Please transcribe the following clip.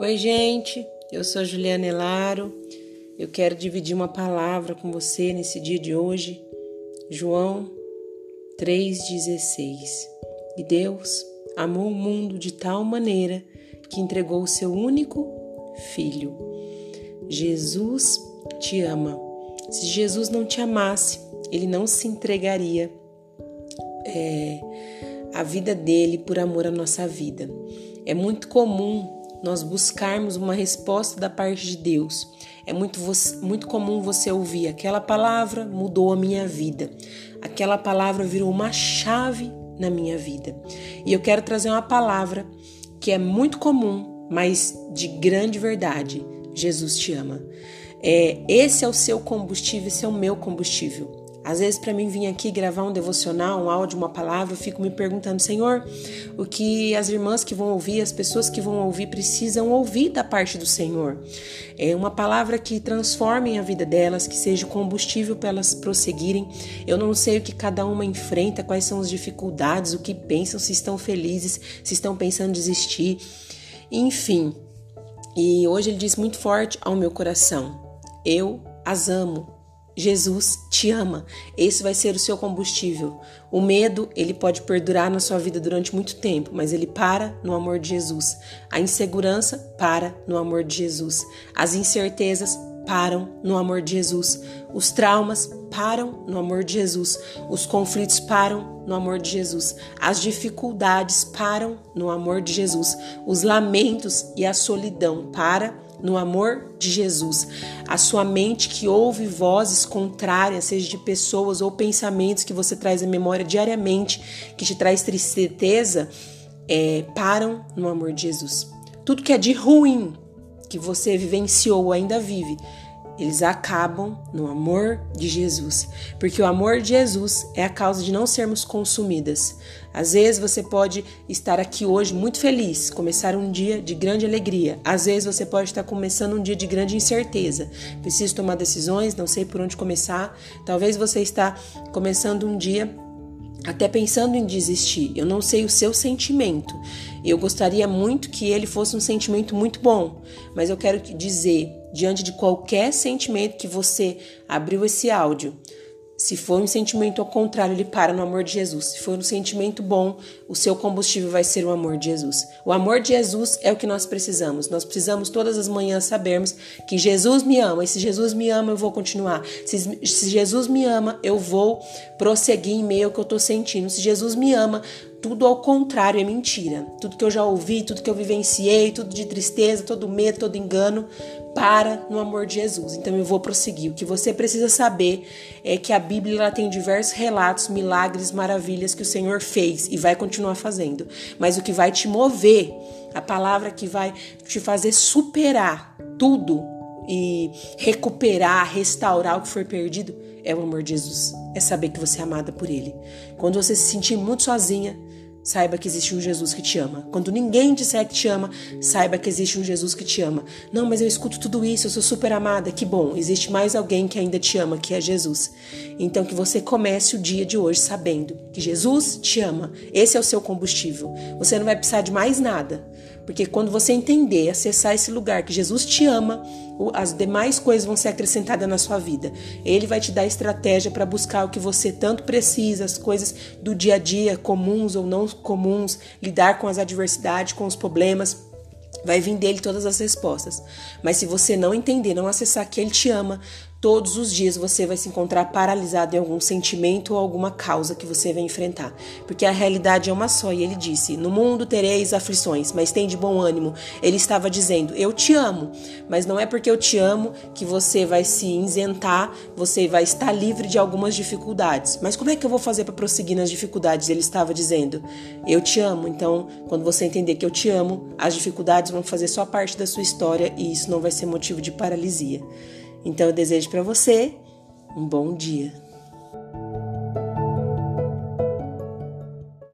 Oi, gente, eu sou Juliana Elaro. Eu quero dividir uma palavra com você nesse dia de hoje. João 3,16. E Deus amou o mundo de tal maneira que entregou o seu único filho. Jesus te ama. Se Jesus não te amasse, ele não se entregaria é, a vida dele por amor à nossa vida. É muito comum nós buscarmos uma resposta da parte de Deus. É muito, muito comum você ouvir aquela palavra mudou a minha vida, aquela palavra virou uma chave na minha vida. E eu quero trazer uma palavra que é muito comum, mas de grande verdade. Jesus te ama. É, esse é o seu combustível, esse é o meu combustível. Às vezes, para mim vir aqui gravar um devocional, um áudio, uma palavra, eu fico me perguntando, Senhor, o que as irmãs que vão ouvir, as pessoas que vão ouvir, precisam ouvir da parte do Senhor. É uma palavra que transforme a vida delas, que seja combustível para elas prosseguirem. Eu não sei o que cada uma enfrenta, quais são as dificuldades, o que pensam, se estão felizes, se estão pensando em desistir. Enfim. E hoje ele diz muito forte ao meu coração: Eu as amo, Jesus te ama. Esse vai ser o seu combustível. O medo, ele pode perdurar na sua vida durante muito tempo, mas ele para no amor de Jesus. A insegurança para no amor de Jesus. As incertezas param no amor de Jesus. Os traumas param no amor de Jesus. Os conflitos param no amor de Jesus. As dificuldades param no amor de Jesus. Os lamentos e a solidão param no amor de Jesus. A sua mente que ouve vozes contrárias, seja de pessoas ou pensamentos que você traz à memória diariamente, que te traz tristeza, é, param no amor de Jesus. Tudo que é de ruim que você vivenciou ou ainda vive, eles acabam no amor de Jesus, porque o amor de Jesus é a causa de não sermos consumidas. Às vezes você pode estar aqui hoje muito feliz, começar um dia de grande alegria. Às vezes você pode estar começando um dia de grande incerteza. Preciso tomar decisões, não sei por onde começar. Talvez você está começando um dia até pensando em desistir. Eu não sei o seu sentimento. Eu gostaria muito que ele fosse um sentimento muito bom, mas eu quero dizer diante de qualquer sentimento que você abriu esse áudio. Se for um sentimento ao contrário, ele para no amor de Jesus. Se for um sentimento bom, o seu combustível vai ser o amor de Jesus. O amor de Jesus é o que nós precisamos. Nós precisamos todas as manhãs sabermos que Jesus me ama. E se Jesus me ama, eu vou continuar. Se, se Jesus me ama, eu vou prosseguir em meio ao que eu estou sentindo. Se Jesus me ama, tudo ao contrário é mentira. Tudo que eu já ouvi, tudo que eu vivenciei, tudo de tristeza, todo medo, todo engano, para no amor de Jesus. Então eu vou prosseguir. O que você precisa saber é que a Bíblia ela tem diversos relatos, milagres, maravilhas que o Senhor fez e vai continuar fazendo. Mas o que vai te mover, a palavra que vai te fazer superar tudo e recuperar, restaurar o que foi perdido, é o amor de Jesus. É saber que você é amada por Ele. Quando você se sentir muito sozinha, Saiba que existe um Jesus que te ama. Quando ninguém disser que te ama, saiba que existe um Jesus que te ama. Não, mas eu escuto tudo isso, eu sou super amada. Que bom, existe mais alguém que ainda te ama, que é Jesus. Então que você comece o dia de hoje sabendo que Jesus te ama. Esse é o seu combustível. Você não vai precisar de mais nada. Porque quando você entender, acessar esse lugar que Jesus te ama, as demais coisas vão ser acrescentadas na sua vida. Ele vai te dar estratégia para buscar o que você tanto precisa, as coisas do dia a dia, comuns ou não comuns, lidar com as adversidades, com os problemas. Vai vir dele todas as respostas. Mas se você não entender, não acessar que ele te ama, Todos os dias você vai se encontrar paralisado em algum sentimento ou alguma causa que você vai enfrentar, porque a realidade é uma só. E ele disse: No mundo tereis aflições, mas tem de bom ânimo. Ele estava dizendo: Eu te amo, mas não é porque eu te amo que você vai se isentar, você vai estar livre de algumas dificuldades. Mas como é que eu vou fazer para prosseguir nas dificuldades? Ele estava dizendo: Eu te amo. Então, quando você entender que eu te amo, as dificuldades vão fazer só parte da sua história e isso não vai ser motivo de paralisia. Então eu desejo para você um bom dia.